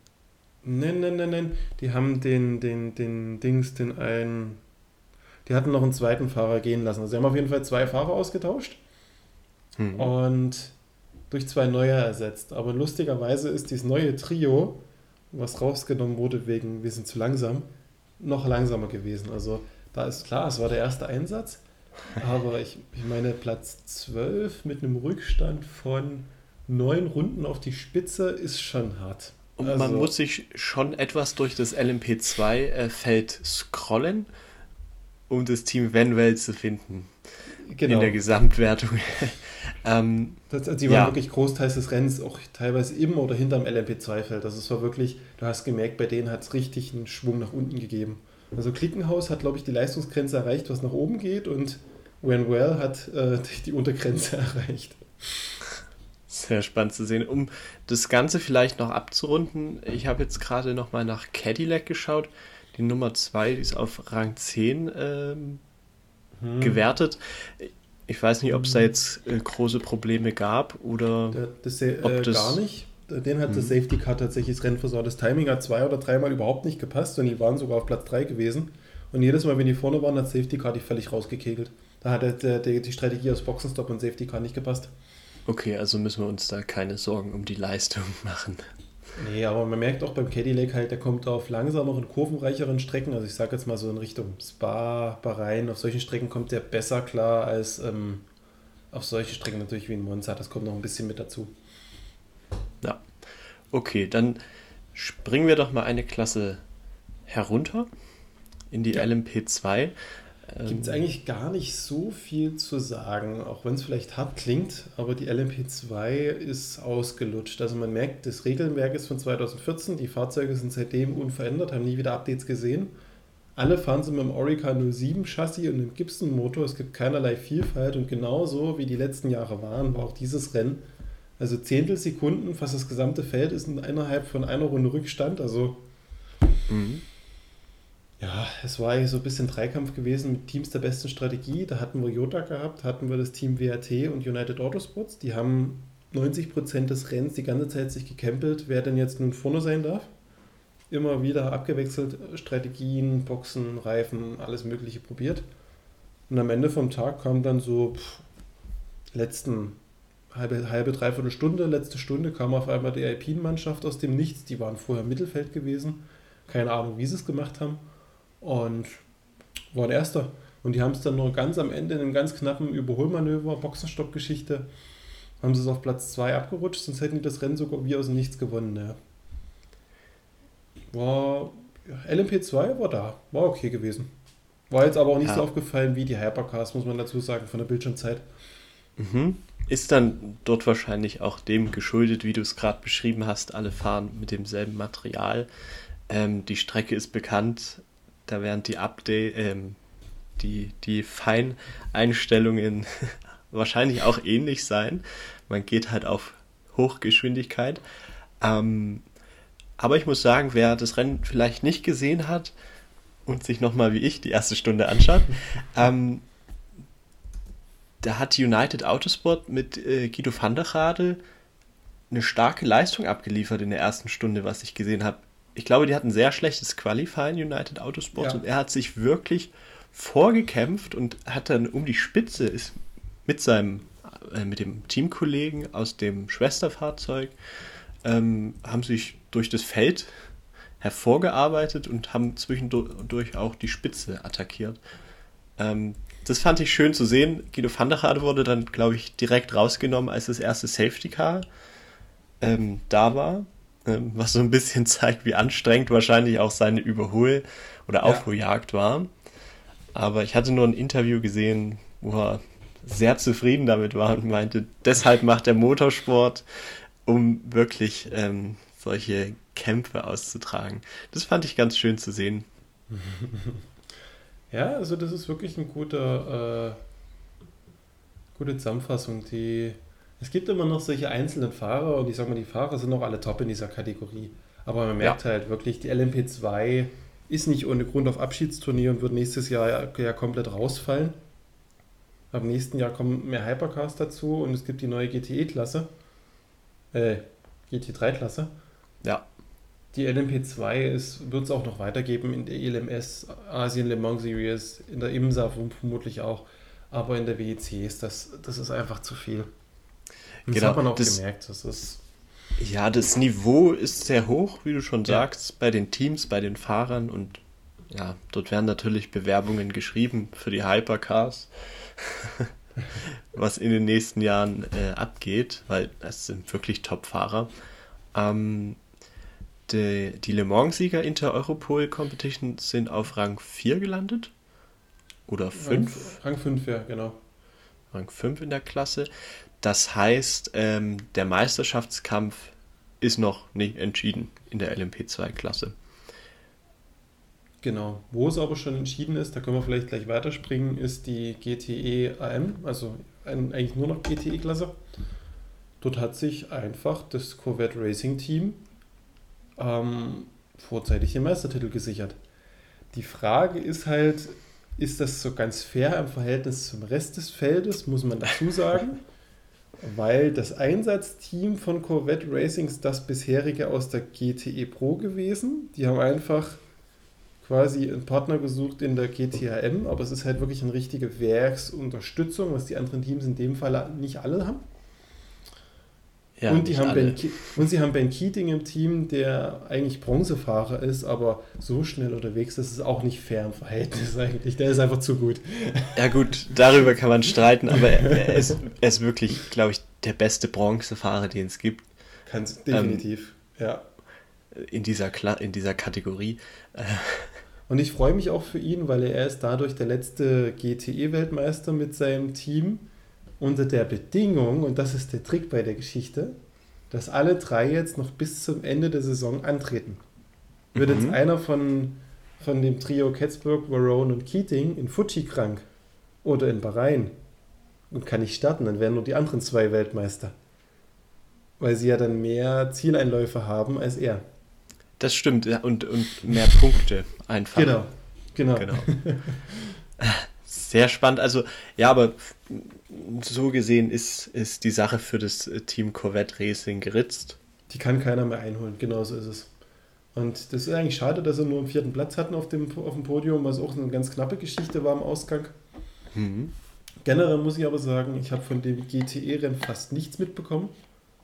[SPEAKER 2] Nein, nein, nein, nein. Die haben den, den, den Dings, den einen. Die hatten noch einen zweiten Fahrer gehen lassen. Also sie haben auf jeden Fall zwei Fahrer ausgetauscht. Mhm. Und durch zwei neue ersetzt. Aber lustigerweise ist dieses neue Trio, was rausgenommen wurde wegen wir sind zu langsam, noch langsamer gewesen. Also da ist klar, es war der erste Einsatz, aber ich, ich meine Platz 12 mit einem Rückstand von neun Runden auf die Spitze ist schon hart.
[SPEAKER 1] Und also, man muss sich schon etwas durch das LMP2-Feld äh, scrollen, um das Team Venwell zu finden. Genau. In der Gesamtwertung. [laughs]
[SPEAKER 2] Ähm, das, also die waren ja. wirklich großteils des Rennens auch teilweise im oder hinterm LMP2-Feld. Also es war wirklich, du hast gemerkt, bei denen hat es richtig einen Schwung nach unten gegeben. Also Klickenhaus hat, glaube ich, die Leistungsgrenze erreicht, was nach oben geht und When Well hat äh, [laughs] die Untergrenze [laughs] erreicht.
[SPEAKER 1] Sehr spannend zu sehen. Um das Ganze vielleicht noch abzurunden, ich habe jetzt gerade nochmal nach Cadillac geschaut. Die Nummer 2 ist auf Rang 10 ähm, hm. gewertet. Ich weiß nicht, ob es da mhm. jetzt äh, große Probleme gab oder
[SPEAKER 2] der, das, äh, ob das gar nicht. Den hat das mhm. Safety Car tatsächlich das Rennen versaut. Das Timing hat zwei oder dreimal überhaupt nicht gepasst und die waren sogar auf Platz 3 gewesen. Und jedes Mal, wenn die vorne waren, hat Safety Car die völlig rausgekegelt. Da hat der, der, die Strategie aus Boxenstopp und Safety Car nicht gepasst.
[SPEAKER 1] Okay, also müssen wir uns da keine Sorgen um die Leistung [laughs] machen.
[SPEAKER 2] Nee, aber man merkt auch beim Cadillac halt, der kommt auf langsameren, kurvenreicheren Strecken. Also ich sage jetzt mal so in Richtung Spa, Bahrain. Auf solchen Strecken kommt der besser klar als ähm, auf solche Strecken natürlich wie in Monza. Das kommt noch ein bisschen mit dazu.
[SPEAKER 1] Ja. Okay, dann springen wir doch mal eine Klasse herunter in die ja. LMP2.
[SPEAKER 2] Gibt es ähm, eigentlich gar nicht so viel zu sagen, auch wenn es vielleicht hart klingt, aber die LMP2 ist ausgelutscht. Also man merkt, das Regelwerk ist von 2014, die Fahrzeuge sind seitdem unverändert, haben nie wieder Updates gesehen. Alle fahren sie mit dem Orica 07 Chassis und dem Gibson Motor. Es gibt keinerlei Vielfalt und genauso wie die letzten Jahre waren, war auch dieses Rennen. Also Zehntelsekunden, fast das gesamte Feld ist innerhalb von einer Runde Rückstand. Also mhm Ja, es war eigentlich so ein bisschen Dreikampf gewesen mit Teams der besten Strategie. Da hatten wir Jota gehabt, hatten wir das Team WAT und United Autosports. Die haben 90% des Rennens die ganze Zeit sich gecampelt, wer denn jetzt nun vorne sein darf. Immer wieder abgewechselt, Strategien, Boxen, Reifen, alles Mögliche probiert. Und am Ende vom Tag kam dann so pff, letzten halbe, halbe, dreiviertel Stunde, letzte Stunde kam auf einmal die Alpine-Mannschaft aus dem Nichts. Die waren vorher Mittelfeld gewesen. Keine Ahnung, wie sie es gemacht haben. Und waren Erster. Und die haben es dann nur ganz am Ende in einem ganz knappen Überholmanöver, Boxenstopp-Geschichte, haben sie es auf Platz 2 abgerutscht, sonst hätten die das Rennen sogar wie aus dem Nichts gewonnen. Ja. War LMP2 war da, war okay gewesen. War jetzt aber auch nicht ja. so aufgefallen wie die Hypercars, muss man dazu sagen, von der Bildschirmzeit.
[SPEAKER 1] Mhm. Ist dann dort wahrscheinlich auch dem geschuldet, wie du es gerade beschrieben hast, alle fahren mit demselben Material. Ähm, die Strecke ist bekannt, da werden die Update, ähm, die, die Feineinstellungen [laughs] wahrscheinlich auch ähnlich sein. Man geht halt auf Hochgeschwindigkeit. Ähm, aber ich muss sagen, wer das Rennen vielleicht nicht gesehen hat und sich nochmal wie ich die erste Stunde anschaut, [laughs] ähm, da hat United Autosport mit äh, Guido van der Rade eine starke Leistung abgeliefert in der ersten Stunde, was ich gesehen habe. Ich glaube, die hatten sehr schlechtes Qualifying, United Autosport, ja. und er hat sich wirklich vorgekämpft und hat dann um die Spitze, ist mit seinem, äh, mit dem Teamkollegen aus dem Schwesterfahrzeug, ähm, haben sich durch das Feld hervorgearbeitet und haben zwischendurch auch die Spitze attackiert. Ähm, das fand ich schön zu sehen. Guido van der Rade wurde dann, glaube ich, direkt rausgenommen, als das erste Safety Car ähm, da war. Ähm, was so ein bisschen [laughs] zeigt, wie anstrengend wahrscheinlich auch seine Überhol- oder Aufholjagd ja. war. Aber ich hatte nur ein Interview gesehen, wo er sehr zufrieden damit war und meinte, deshalb macht er Motorsport, um wirklich ähm, solche Kämpfe auszutragen. Das fand ich ganz schön zu sehen. [laughs]
[SPEAKER 2] Ja, also das ist wirklich eine gute, äh, gute Zusammenfassung. Die, es gibt immer noch solche einzelnen Fahrer und ich sag mal, die Fahrer sind noch alle top in dieser Kategorie. Aber man merkt ja. halt wirklich, die LMP2 ist nicht ohne Grund auf Abschiedsturnier und wird nächstes Jahr ja, ja komplett rausfallen. Ab nächsten Jahr kommen mehr Hypercars dazu und es gibt die neue GTE-Klasse. Äh, GT3-Klasse. Ja. Die LMP2 wird es auch noch weitergeben in der ELMS, Asien Le Mans Series, in der IMSA vermutlich auch. Aber in der WEC ist das, das ist einfach zu viel. Und genau, das hat man auch
[SPEAKER 1] das, gemerkt. Das ist ja, das Niveau ist sehr hoch, wie du schon ja. sagst, bei den Teams, bei den Fahrern und ja, dort werden natürlich Bewerbungen geschrieben für die Hypercars, [laughs] was in den nächsten Jahren äh, abgeht, weil es sind wirklich Top-Fahrer. Ähm, die, die Le Mans-Sieger Inter-Europol Competition sind auf Rang 4 gelandet. Oder 5?
[SPEAKER 2] Rang 5, ja, genau.
[SPEAKER 1] Rang 5 in der Klasse. Das heißt, ähm, der Meisterschaftskampf ist noch nicht entschieden in der LMP2-Klasse.
[SPEAKER 2] Genau. Wo es aber schon entschieden ist, da können wir vielleicht gleich weiterspringen, ist die GTE AM, also eigentlich nur noch GTE-Klasse. Dort hat sich einfach das Corvette Racing Team ähm, vorzeitig den Meistertitel gesichert. Die Frage ist halt, ist das so ganz fair im Verhältnis zum Rest des Feldes, muss man dazu sagen? [laughs] Weil das Einsatzteam von Corvette Racing das bisherige aus der GTE Pro gewesen. Die haben einfach quasi einen Partner gesucht in der GTHM, aber es ist halt wirklich eine richtige Werksunterstützung, was die anderen Teams in dem Fall nicht alle haben. Ja, und, die haben ben, und sie haben Ben Keating im Team, der eigentlich Bronzefahrer ist, aber so schnell unterwegs ist es auch nicht fair im Verhältnis [laughs] eigentlich. Der ist einfach zu gut.
[SPEAKER 1] Ja gut, darüber kann man streiten, aber er ist, er ist wirklich, glaube ich, der beste Bronzefahrer, den es gibt.
[SPEAKER 2] Ganz definitiv, ähm, ja.
[SPEAKER 1] In dieser, Kla in dieser Kategorie.
[SPEAKER 2] Und ich freue mich auch für ihn, weil er ist dadurch der letzte GTE-Weltmeister mit seinem Team unter der Bedingung, und das ist der Trick bei der Geschichte, dass alle drei jetzt noch bis zum Ende der Saison antreten. Wird mhm. jetzt einer von, von dem Trio Katzberg, Varone und Keating in Fuji krank oder in Bahrain und kann nicht starten, dann wären nur die anderen zwei Weltmeister. Weil sie ja dann mehr Zieleinläufe haben als er.
[SPEAKER 1] Das stimmt, und, und mehr Punkte einfach.
[SPEAKER 2] Genau,
[SPEAKER 1] Genau. genau. [laughs] Sehr spannend. Also, ja, aber so gesehen ist, ist die Sache für das Team Corvette Racing geritzt.
[SPEAKER 2] Die kann keiner mehr einholen, genau so ist es. Und das ist eigentlich schade, dass sie nur einen vierten Platz hatten auf dem, auf dem Podium, was auch eine ganz knappe Geschichte war im Ausgang. Mhm. Generell muss ich aber sagen, ich habe von dem GTE-Rennen fast nichts mitbekommen.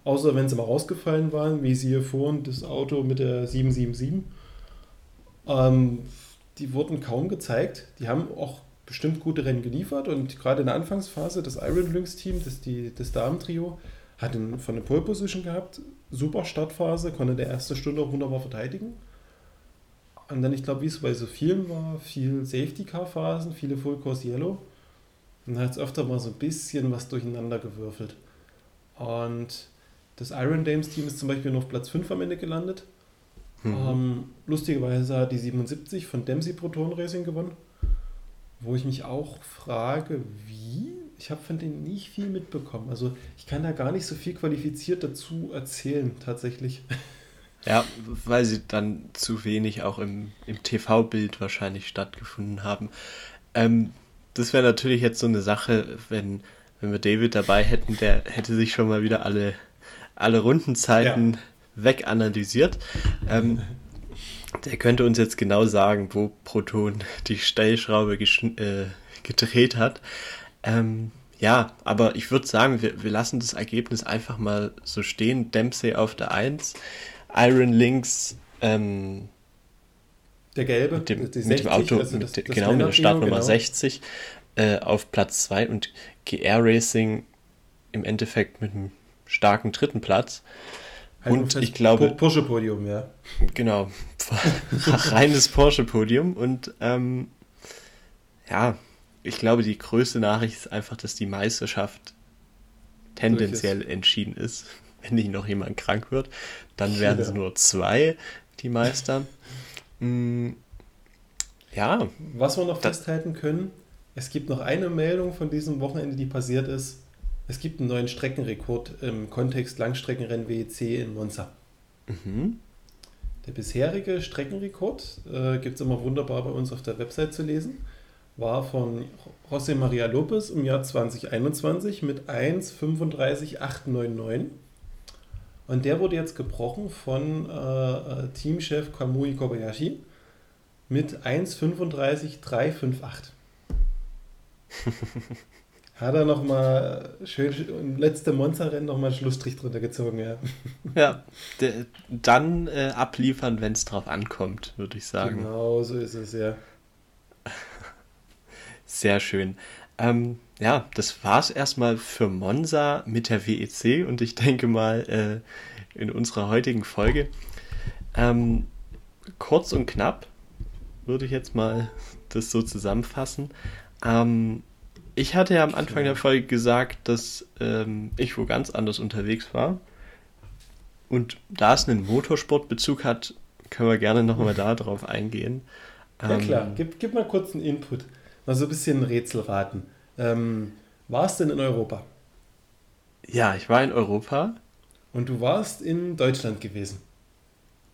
[SPEAKER 2] Außer wenn sie mal rausgefallen waren, wie sie hier vorhin das Auto mit der 777. Ähm, die wurden kaum gezeigt. Die haben auch bestimmt gute Rennen geliefert und gerade in der Anfangsphase das Iron Lynx Team, das, die, das Damen-Trio, hat einen, von der Pole Position gehabt, super Startphase, konnte der erste Stunde auch wunderbar verteidigen. Und dann, ich glaube, wie es bei so vielen war, viel Safety-Car-Phasen, viele Full Course Yellow. Und dann hat es öfter mal so ein bisschen was durcheinander gewürfelt. Und das Iron Dames Team ist zum Beispiel nur auf Platz 5 am Ende gelandet. Mhm. Ähm, lustigerweise hat die 77 von Dempsey Proton Racing gewonnen. Wo ich mich auch frage, wie? Ich habe von denen nicht viel mitbekommen. Also ich kann da gar nicht so viel qualifiziert dazu erzählen, tatsächlich. [laughs]
[SPEAKER 1] Ja, weil sie dann zu wenig auch im, im TV-Bild wahrscheinlich stattgefunden haben. Ähm, das wäre natürlich jetzt so eine Sache, wenn, wenn wir David dabei hätten, der hätte sich schon mal wieder alle, alle Rundenzeiten ja. weganalysiert. Ähm, der könnte uns jetzt genau sagen, wo Proton die Stellschraube äh, gedreht hat. Ähm, ja, aber ich würde sagen, wir, wir lassen das Ergebnis einfach mal so stehen. Dempsey auf der 1, Iron Links ähm,
[SPEAKER 2] der gelbe,
[SPEAKER 1] mit dem, 60, mit dem Auto, also das, mit, das genau, mit der Startnummer genau. 60 äh, auf Platz 2 und GR Racing im Endeffekt mit einem starken dritten Platz.
[SPEAKER 2] Halt und ich glaube. Porsche-Podium, ja.
[SPEAKER 1] Genau. [laughs] Reines Porsche-Podium. Und ähm, ja, ich glaube, die größte Nachricht ist einfach, dass die Meisterschaft tendenziell entschieden ist. [laughs] Wenn nicht noch jemand krank wird, dann werden ja. es nur zwei, die meistern. [laughs] Mm, ja.
[SPEAKER 2] Was wir noch festhalten können, es gibt noch eine Meldung von diesem Wochenende, die passiert ist. Es gibt einen neuen Streckenrekord im Kontext Langstreckenrennen WEC in Monza. Mhm. Der bisherige Streckenrekord, äh, gibt es immer wunderbar bei uns auf der Website zu lesen, war von José María López im Jahr 2021 mit 1,35,899. Und der wurde jetzt gebrochen von äh, äh Teamchef Kamui Kobayashi mit 1,35,358. [laughs] Hat er nochmal schön im letzten Monsterrennen nochmal einen Schlussstrich drunter gezogen, ja.
[SPEAKER 1] Ja, de, dann äh, abliefern, wenn es drauf ankommt, würde ich sagen.
[SPEAKER 2] Genau, so ist es, ja. [laughs]
[SPEAKER 1] Sehr schön. Ähm, ja, das war es erstmal für Monza mit der WEC und ich denke mal äh, in unserer heutigen Folge. Ähm, kurz und knapp würde ich jetzt mal [laughs] das so zusammenfassen. Ähm, ich hatte ja am Anfang der Folge gesagt, dass ähm, ich wo ganz anders unterwegs war. Und da es einen Motorsportbezug hat, können wir gerne nochmal [laughs] da drauf eingehen.
[SPEAKER 2] Ja klar, ähm, gib, gib mal kurz einen Input. Mal so ein bisschen Rätsel raten. Ähm, warst du denn in Europa?
[SPEAKER 1] Ja, ich war in Europa.
[SPEAKER 2] Und du warst in Deutschland gewesen.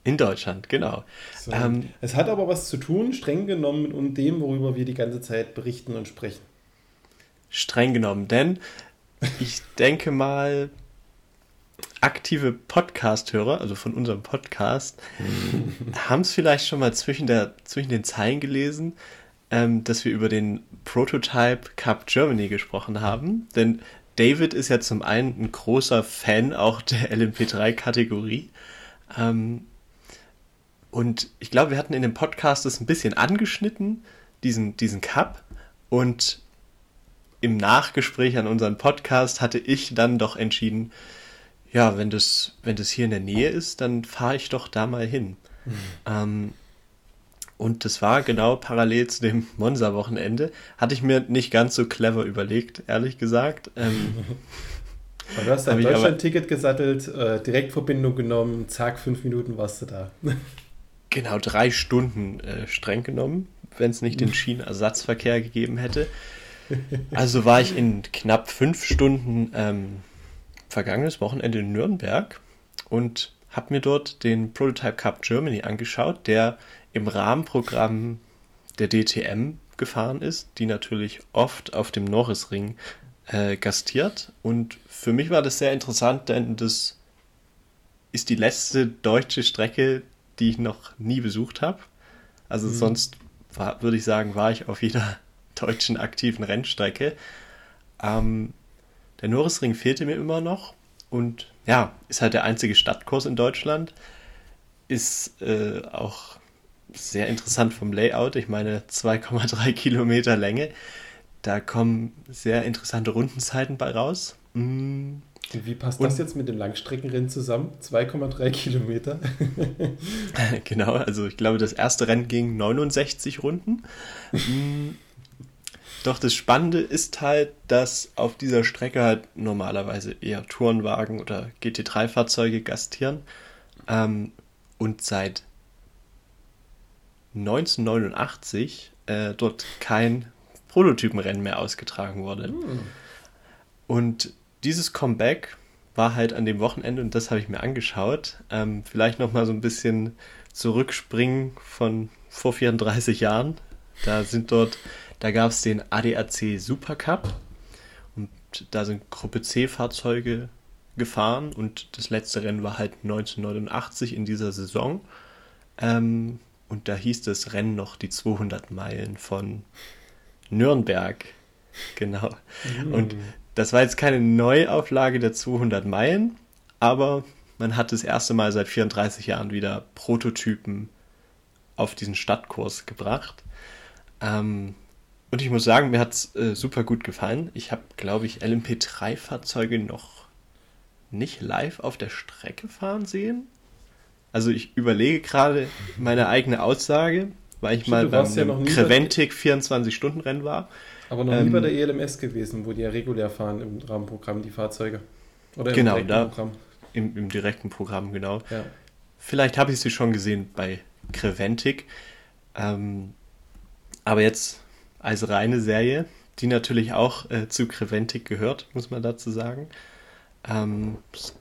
[SPEAKER 1] In Deutschland, genau.
[SPEAKER 2] So. Ähm, es hat aber was zu tun, streng genommen, mit dem, worüber wir die ganze Zeit berichten und sprechen.
[SPEAKER 1] Streng genommen, denn ich denke mal, aktive Podcast-Hörer, also von unserem Podcast, [laughs] haben es vielleicht schon mal zwischen, der, zwischen den Zeilen gelesen, ähm, dass wir über den Prototype Cup Germany gesprochen haben. Denn David ist ja zum einen ein großer Fan auch der LMP3-Kategorie. Ähm, und ich glaube, wir hatten in dem Podcast das ein bisschen angeschnitten, diesen, diesen Cup. Und im Nachgespräch an unseren Podcast hatte ich dann doch entschieden, ja, wenn das, wenn das hier in der Nähe ist, dann fahre ich doch da mal hin. Mhm. Ähm, und das war genau parallel zu dem Monza-Wochenende. Hatte ich mir nicht ganz so clever überlegt, ehrlich gesagt. Ähm, [laughs]
[SPEAKER 2] du hast ein Deutschland-Ticket gesattelt, äh, Direktverbindung genommen, zack, fünf Minuten warst du da. [laughs]
[SPEAKER 1] genau, drei Stunden äh, streng genommen, wenn es nicht den Schienenersatzverkehr gegeben hätte. Also war ich in knapp fünf Stunden ähm, vergangenes Wochenende in Nürnberg und habe mir dort den Prototype Cup Germany angeschaut, der im Rahmenprogramm der DTM gefahren ist, die natürlich oft auf dem Norrisring äh, gastiert. Und für mich war das sehr interessant, denn das ist die letzte deutsche Strecke, die ich noch nie besucht habe. Also mhm. sonst war, würde ich sagen, war ich auf jeder deutschen aktiven Rennstrecke. Ähm, der Norrisring fehlte mir immer noch und ja, ist halt der einzige Stadtkurs in Deutschland. Ist äh, auch sehr interessant vom Layout. Ich meine, 2,3 [laughs] Kilometer Länge. Da kommen sehr interessante Rundenzeiten bei raus.
[SPEAKER 2] Mm. Wie passt und, das jetzt mit dem Langstreckenrennen zusammen? 2,3 Kilometer. [laughs]
[SPEAKER 1] genau, also ich glaube, das erste Rennen ging 69 Runden. [laughs] Doch das Spannende ist halt, dass auf dieser Strecke halt normalerweise eher Tourenwagen oder GT3-Fahrzeuge gastieren. Ähm, und seit 1989 äh, dort kein Prototypenrennen mehr ausgetragen wurde. Mhm. Und dieses Comeback war halt an dem Wochenende, und das habe ich mir angeschaut, ähm, vielleicht nochmal so ein bisschen zurückspringen von vor 34 Jahren. Da sind dort, da gab es den ADAC Supercup und da sind Gruppe C Fahrzeuge gefahren und das letzte Rennen war halt 1989 in dieser Saison. Ähm, und da hieß das Rennen noch die 200 Meilen von Nürnberg. Genau. Mhm. Und das war jetzt keine Neuauflage der 200 Meilen, aber man hat das erste Mal seit 34 Jahren wieder Prototypen auf diesen Stadtkurs gebracht. Ähm, und ich muss sagen, mir hat es äh, super gut gefallen. Ich habe, glaube ich, LMP3-Fahrzeuge noch nicht live auf der Strecke fahren sehen. Also ich überlege gerade meine eigene Aussage, weil ich Stimmt, mal beim ja Creventic 24-Stunden-Rennen war.
[SPEAKER 2] Aber noch ähm, nie bei der ELMS gewesen, wo die ja regulär fahren im Rahmenprogramm, die Fahrzeuge.
[SPEAKER 1] Oder im genau, direkten da, Programm. Im, Im direkten Programm, genau. Ja. Vielleicht habe ich sie schon gesehen bei Creventic. Ähm, aber jetzt als reine Serie, die natürlich auch äh, zu Creventic gehört, muss man dazu sagen. Ähm, es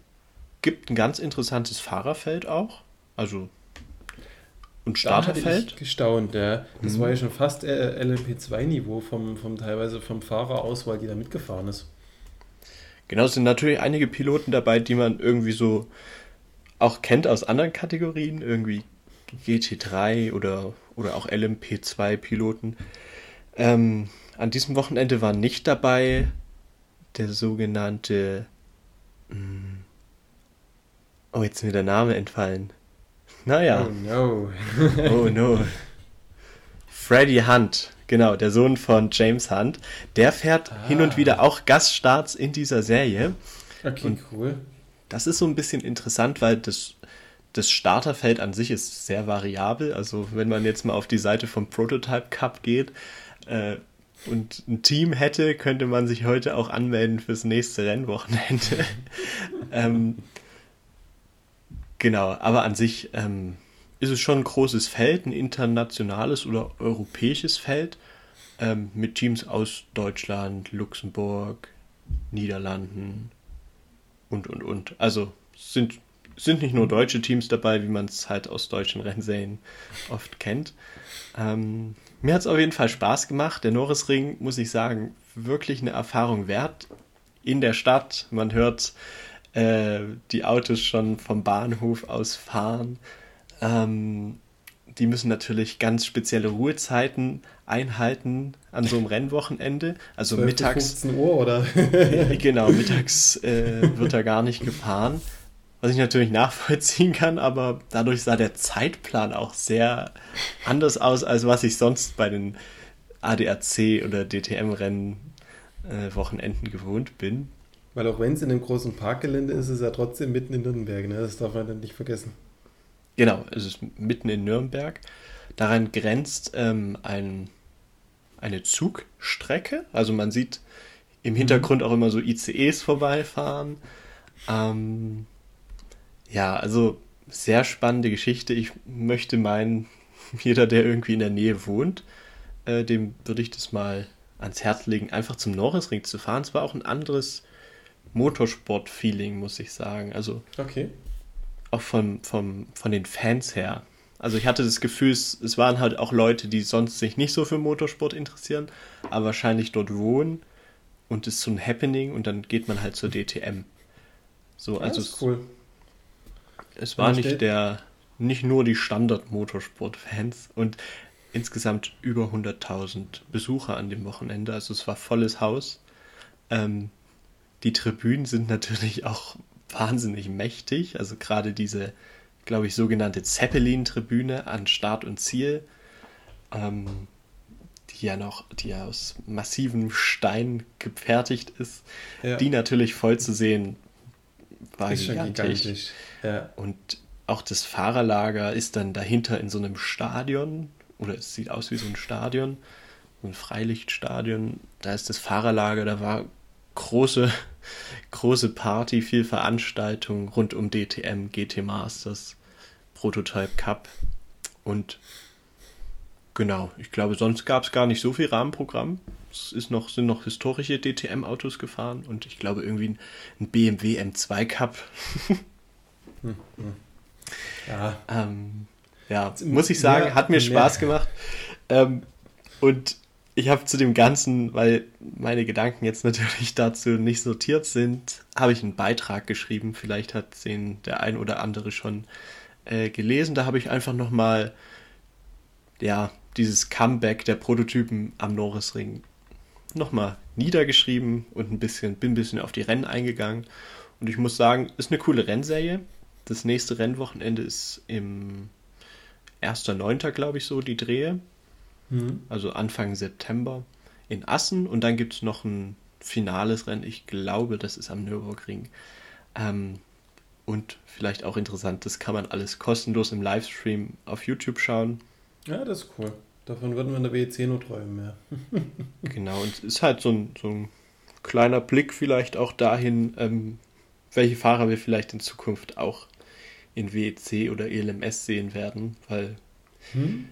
[SPEAKER 1] gibt ein ganz interessantes Fahrerfeld auch. Also
[SPEAKER 2] und Starterfeld? Da hatte ich gestaunt, ja. Das mhm. war ja schon fast äh, LMP2-Niveau vom, vom teilweise vom Fahrerauswahl, die da mitgefahren ist.
[SPEAKER 1] Genau, es sind natürlich einige Piloten dabei, die man irgendwie so auch kennt aus anderen Kategorien, irgendwie GT3 oder, oder auch LMP2-Piloten. Ähm, an diesem Wochenende war nicht dabei der sogenannte. Mh, hm, oh, jetzt ist mir der Name entfallen. Naja. Oh no. [laughs] oh no. Freddy Hunt, genau, der Sohn von James Hunt, der fährt ah. hin und wieder auch Gaststarts in dieser Serie. Okay, und cool. Das ist so ein bisschen interessant, weil das, das Starterfeld an sich ist sehr variabel. Also wenn man jetzt mal auf die Seite vom Prototype Cup geht äh, und ein Team hätte, könnte man sich heute auch anmelden fürs nächste Rennwochenende. [laughs] ähm, Genau, aber an sich ähm, ist es schon ein großes Feld, ein internationales oder europäisches Feld ähm, mit Teams aus Deutschland, Luxemburg, Niederlanden und, und, und. Also sind, sind nicht nur deutsche Teams dabei, wie man es halt aus deutschen Rennserien oft kennt. Ähm, mir hat es auf jeden Fall Spaß gemacht. Der Norrisring, muss ich sagen, wirklich eine Erfahrung wert. In der Stadt, man hört äh, die Autos schon vom Bahnhof aus fahren. Ähm, die müssen natürlich ganz spezielle Ruhezeiten einhalten an so einem Rennwochenende. Also mittags. 15 Uhr oder? [laughs] genau, mittags äh, wird da gar nicht gefahren. Was ich natürlich nachvollziehen kann, aber dadurch sah der Zeitplan auch sehr anders aus, als was ich sonst bei den ADAC oder DTM-Rennen äh, Wochenenden gewohnt bin.
[SPEAKER 2] Weil auch wenn es in einem großen Parkgelände ist, ist es ja trotzdem mitten in Nürnberg. Ne? Das darf man dann nicht vergessen.
[SPEAKER 1] Genau, es ist mitten in Nürnberg. Daran grenzt ähm, ein, eine Zugstrecke. Also man sieht im mhm. Hintergrund auch immer so ICEs vorbeifahren. Ähm, ja, also sehr spannende Geschichte. Ich möchte meinen, [laughs] jeder, der irgendwie in der Nähe wohnt, äh, dem würde ich das mal ans Herz legen, einfach zum Norrisring zu fahren. Es war auch ein anderes Motorsport-Feeling, muss ich sagen. Also
[SPEAKER 2] okay.
[SPEAKER 1] auch von, von, von den Fans her. Also ich hatte das Gefühl, es, es waren halt auch Leute, die sonst sich nicht so für Motorsport interessieren, aber wahrscheinlich dort wohnen und es ist so ein Happening und dann geht man halt zur DTM. So, also
[SPEAKER 2] cool.
[SPEAKER 1] Es, war nicht der, nicht nur die Standard-Motorsport-Fans und insgesamt über 100.000 Besucher an dem Wochenende. Also es war volles Haus. Ähm, die Tribünen sind natürlich auch wahnsinnig mächtig. Also gerade diese, glaube ich, sogenannte Zeppelin-Tribüne an Start und Ziel, ähm, die ja noch, die ja aus massivem Stein gefertigt ist, ja. die natürlich voll zu sehen war ist gigantisch. gigantisch. Ja. Und auch das Fahrerlager ist dann dahinter in so einem Stadion, oder es sieht aus wie so ein Stadion, so ein Freilichtstadion. Da ist das Fahrerlager, da war große, [laughs] große Party, viel Veranstaltung rund um DTM, GT Masters, Prototype Cup und genau, ich glaube, sonst gab es gar nicht so viel Rahmenprogramm. Es ist noch, sind noch historische DTM-Autos gefahren und ich glaube irgendwie ein BMW M2 Cup. hm, [laughs] hm. Ja. Ähm, ja, muss ich sagen, hat mir Spaß gemacht. Ähm, und ich habe zu dem Ganzen, weil meine Gedanken jetzt natürlich [laughs] dazu nicht sortiert sind, habe ich einen Beitrag geschrieben. Vielleicht hat den der ein oder andere schon äh, gelesen. Da habe ich einfach nochmal ja, dieses Comeback der Prototypen am Norrisring nochmal niedergeschrieben und ein bisschen, bin ein bisschen auf die Rennen eingegangen. Und ich muss sagen, ist eine coole Rennserie. Das nächste Rennwochenende ist im 1.9., glaube ich, so die Drehe. Mhm. Also Anfang September in Assen und dann gibt es noch ein finales Rennen. Ich glaube, das ist am Nürburgring. Ähm, und vielleicht auch interessant, das kann man alles kostenlos im Livestream auf YouTube schauen.
[SPEAKER 2] Ja, das ist cool. Davon würden wir in der WEC nur träumen, ja. [laughs]
[SPEAKER 1] genau, und es ist halt so ein, so ein kleiner Blick vielleicht auch dahin, ähm, welche Fahrer wir vielleicht in Zukunft auch in WEC oder ELMS sehen werden, weil hm?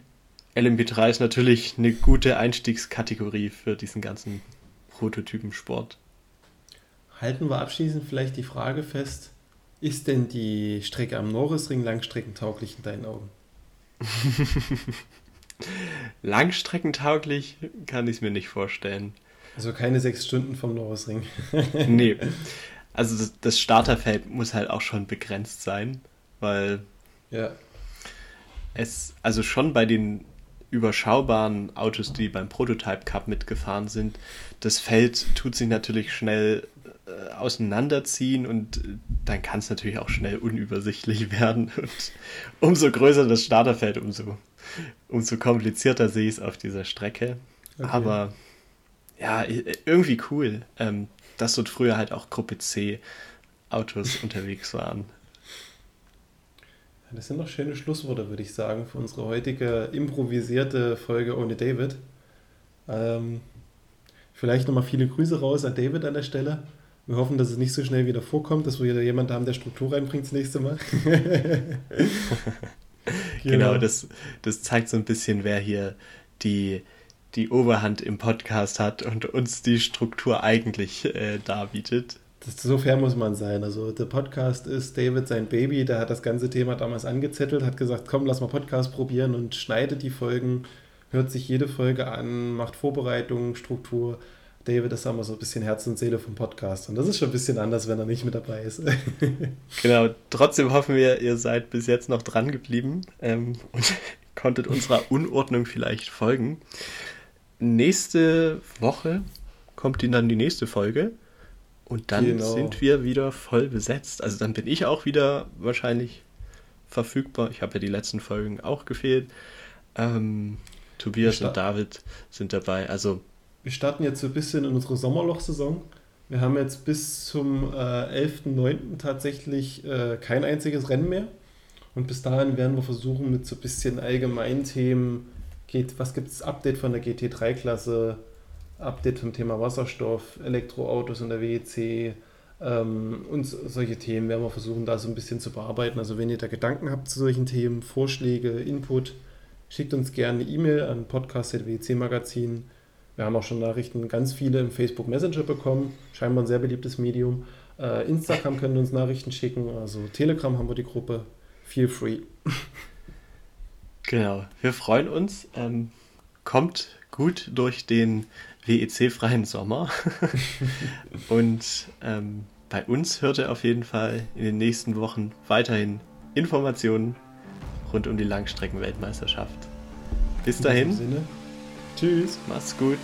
[SPEAKER 1] LMP3 ist natürlich eine gute Einstiegskategorie für diesen ganzen Prototypensport.
[SPEAKER 2] Halten wir abschließend vielleicht die Frage fest, ist denn die Strecke am Norrisring langstreckentauglich in deinen Augen? [laughs]
[SPEAKER 1] langstreckentauglich kann ich es mir nicht vorstellen.
[SPEAKER 2] Also keine sechs Stunden vom Norrisring. [laughs] [laughs]
[SPEAKER 1] nee. Also das, das Starterfeld muss halt auch schon begrenzt sein, weil ja. es, also schon bei den überschaubaren Autos, die beim Prototype Cup mitgefahren sind, das Feld tut sich natürlich schnell äh, auseinanderziehen und äh, dann kann es natürlich auch schnell unübersichtlich [laughs] werden. Und umso größer das Starterfeld, umso, umso komplizierter sehe ich es auf dieser Strecke. Okay. Aber ja, irgendwie cool, ähm, dass dort früher halt auch Gruppe C Autos [laughs] unterwegs waren.
[SPEAKER 2] Das sind noch schöne Schlussworte, würde ich sagen, für unsere heutige improvisierte Folge ohne David. Ähm, vielleicht nochmal viele Grüße raus an David an der Stelle. Wir hoffen, dass es nicht so schnell wieder vorkommt, dass wir wieder jemanden haben, der Struktur reinbringt das nächste Mal. [laughs]
[SPEAKER 1] genau, das, das zeigt so ein bisschen, wer hier die, die Oberhand im Podcast hat und uns die Struktur eigentlich äh, darbietet.
[SPEAKER 2] Das, so fair muss man sein. Also der Podcast ist David sein Baby, der hat das ganze Thema damals angezettelt, hat gesagt, komm, lass mal Podcast probieren und schneidet die Folgen, hört sich jede Folge an, macht Vorbereitungen, Struktur. David ist immer so ein bisschen Herz und Seele vom Podcast. Und das ist schon ein bisschen anders, wenn er nicht mit dabei ist. [laughs]
[SPEAKER 1] genau, trotzdem hoffen wir, ihr seid bis jetzt noch dran geblieben ähm, und [laughs] konntet unserer Unordnung vielleicht folgen. Nächste Woche kommt dann die nächste Folge. Und dann genau. sind wir wieder voll besetzt. Also dann bin ich auch wieder wahrscheinlich verfügbar. Ich habe ja die letzten Folgen auch gefehlt. Ähm, Tobias und David sind dabei. Also
[SPEAKER 2] wir starten jetzt so ein bisschen in unsere Sommerloch-Saison. Wir haben jetzt bis zum äh, 11.09. tatsächlich äh, kein einziges Rennen mehr. Und bis dahin werden wir versuchen, mit so ein bisschen allgemeinen Themen, geht, was gibt es Update von der GT3-Klasse, Update zum Thema Wasserstoff, Elektroautos in der WEC ähm, und solche Themen werden wir versuchen, da so ein bisschen zu bearbeiten. Also wenn ihr da Gedanken habt zu solchen Themen, Vorschläge, Input, schickt uns gerne eine E-Mail an podcast.wec Magazin. Wir haben auch schon Nachrichten, ganz viele im Facebook Messenger bekommen, scheinbar ein sehr beliebtes Medium. Äh, Instagram können uns Nachrichten schicken, also Telegram haben wir die Gruppe. Feel free. [laughs]
[SPEAKER 1] Genau, wir freuen uns. Ähm, kommt gut durch den WEC-freien Sommer. [laughs] Und ähm, bei uns hört ihr auf jeden Fall in den nächsten Wochen weiterhin Informationen rund um die Langstrecken-Weltmeisterschaft. Bis dahin.
[SPEAKER 2] Tschüss.
[SPEAKER 1] Mach's gut.